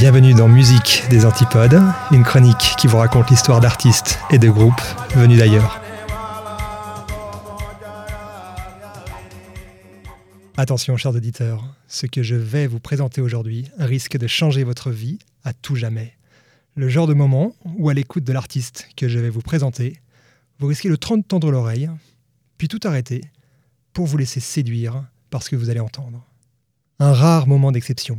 Bienvenue dans Musique des Antipodes, une chronique qui vous raconte l'histoire d'artistes et de groupes venus d'ailleurs. Attention, chers auditeurs, ce que je vais vous présenter aujourd'hui risque de changer votre vie à tout jamais. Le genre de moment où, à l'écoute de l'artiste que je vais vous présenter, vous risquez de tendre l'oreille, puis tout arrêter pour vous laisser séduire par ce que vous allez entendre. Un rare moment d'exception.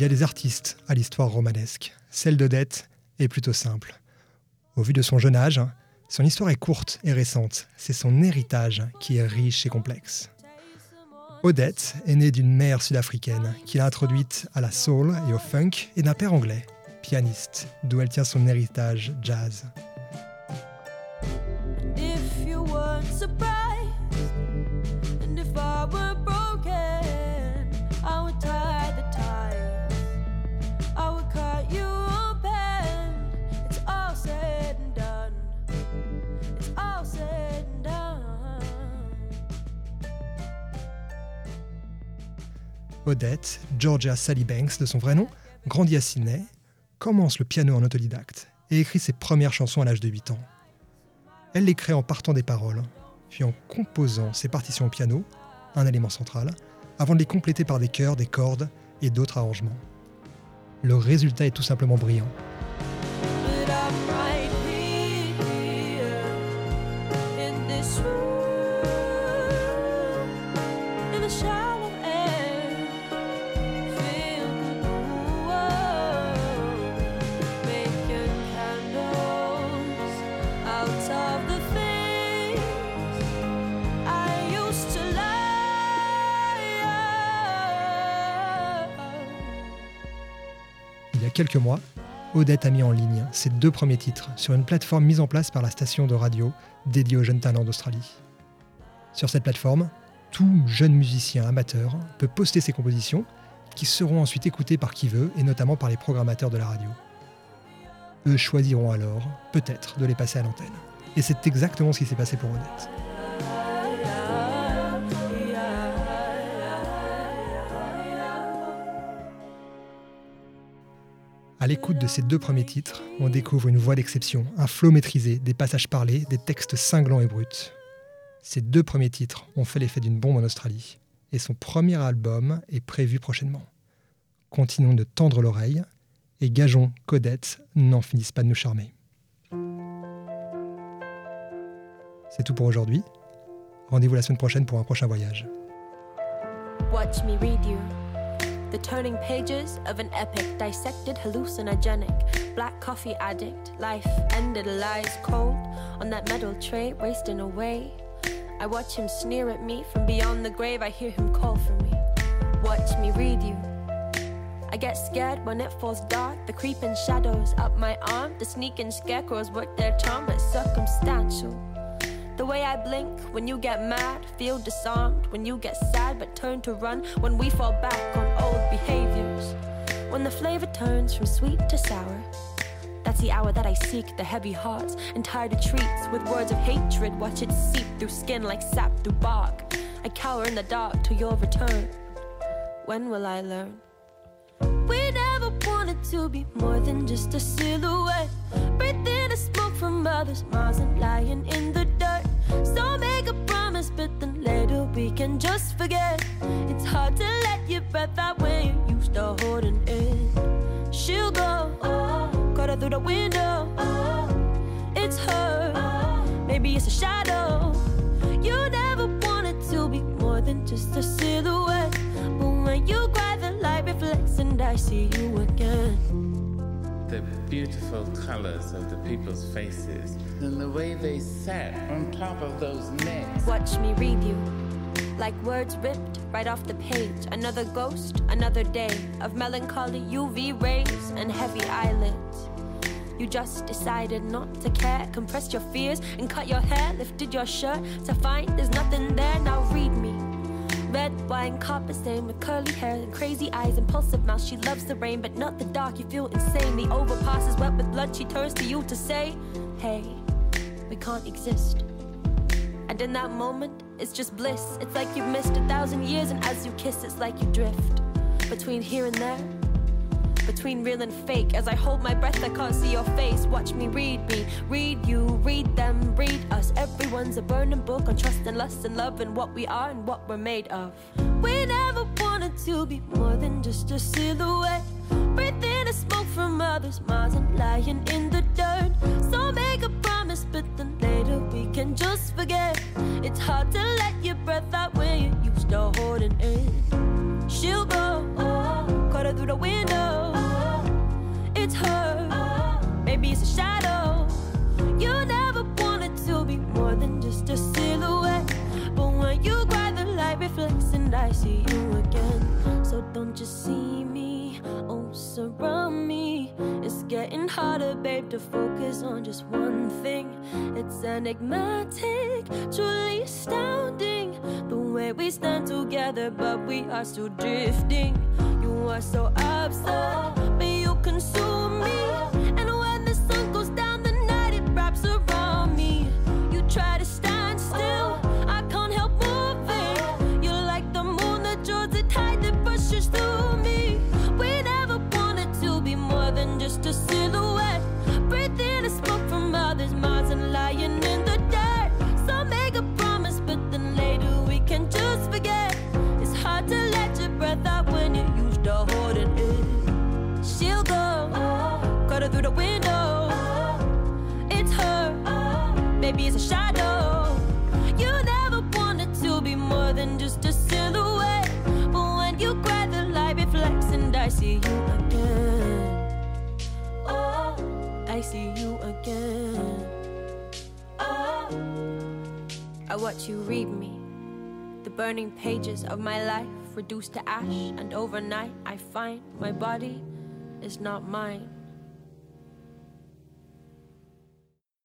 Il y a des artistes à l'histoire romanesque. Celle d'Odette est plutôt simple. Au vu de son jeune âge, son histoire est courte et récente. C'est son héritage qui est riche et complexe. Odette est née d'une mère sud-africaine qui l'a introduite à la soul et au funk et d'un père anglais, pianiste, d'où elle tient son héritage jazz. Odette, Georgia Sally Banks de son vrai nom, grandit à Sydney, commence le piano en autodidacte et écrit ses premières chansons à l'âge de 8 ans. Elle les crée en partant des paroles, puis en composant ses partitions au piano, un élément central, avant de les compléter par des chœurs, des cordes et d'autres arrangements. Le résultat est tout simplement brillant. Quelques mois, Odette a mis en ligne ses deux premiers titres sur une plateforme mise en place par la station de radio dédiée aux jeunes talents d'Australie. Sur cette plateforme, tout jeune musicien amateur peut poster ses compositions qui seront ensuite écoutées par qui veut et notamment par les programmateurs de la radio. Eux choisiront alors, peut-être, de les passer à l'antenne. Et c'est exactement ce qui s'est passé pour Odette. À l'écoute de ces deux premiers titres, on découvre une voix d'exception, un flow maîtrisé, des passages parlés, des textes cinglants et bruts. Ces deux premiers titres ont fait l'effet d'une bombe en Australie, et son premier album est prévu prochainement. Continuons de tendre l'oreille, et gageons qu'Odette n'en finissent pas de nous charmer. C'est tout pour aujourd'hui. Rendez-vous la semaine prochaine pour un prochain voyage. The turning pages of an epic, dissected, hallucinogenic. Black coffee addict, life ended, lies cold on that metal tray, wasting away. I watch him sneer at me from beyond the grave. I hear him call for me. Watch me read you. I get scared when it falls dark. The creeping shadows up my arm. The sneaking scarecrows work their charm, but circumstantial. The way I blink when you get mad, feel disarmed when you get sad, but turn to run when we fall back on old behaviors. When the flavor turns from sweet to sour, that's the hour that I seek the heavy hearts and tired retreats with words of hatred. Watch it seep through skin like sap through bark. I cower in the dark till your return. When will I learn? We never wanted to be more than just a silhouette. Breathing the smoke from others' miles and lying in the. So make a promise, but then later we can just forget. It's hard to let your breath out when you used to holding it. She'll go, oh, caught her through the window. Oh, it's her, oh, maybe it's a shadow. You never wanted to be more than just a silhouette. But when you cry, the light reflects, and I see you again the beautiful colors of the people's faces and the way they sat on top of those necks. Watch me read you. like words ripped right off the page. Another ghost, another day of melancholy UV rays and heavy eyelids. You just decided not to care, compressed your fears and cut your hair, lifted your shirt to find there's nothing there. Now read me. Red wine, copper stain with curly hair and crazy eyes, impulsive mouth. She loves the rain, but not the dark. You feel insane. The overpass is wet with blood. She turns to you to say, Hey, we can't exist. And in that moment, it's just bliss. It's like you've missed a thousand years, and as you kiss, it's like you drift between here and there, between real and fake. As I hold my breath, I can't see your face. Watch me read me, read you, read them, read us. Everyone's a burning book on trust and lust and love and what we are and what we're made of. We never wanted to be more than just a silhouette. Breathing the smoke from others' minds and lying in the dirt. So make a promise, but then later we can just forget. It's hard to let your breath out when you used to holding in. She'll go, oh, oh, oh, caught her through the window. Her, maybe it's a shadow. You never wanted to be more than just a silhouette. But when you cry, the light reflects and I see you again. So don't you see me? Oh, surround me. It's getting harder, babe, to focus on just one thing. It's enigmatic, truly astounding. The way we stand together, but we are still drifting. You are so absurd, consume me. It's a shadow. You never wanted to be more than just a silhouette. But when you cry, the light and I see you again. Oh, I see you again. Oh, I watch you read me. The burning pages of my life reduced to ash, and overnight I find my body is not mine.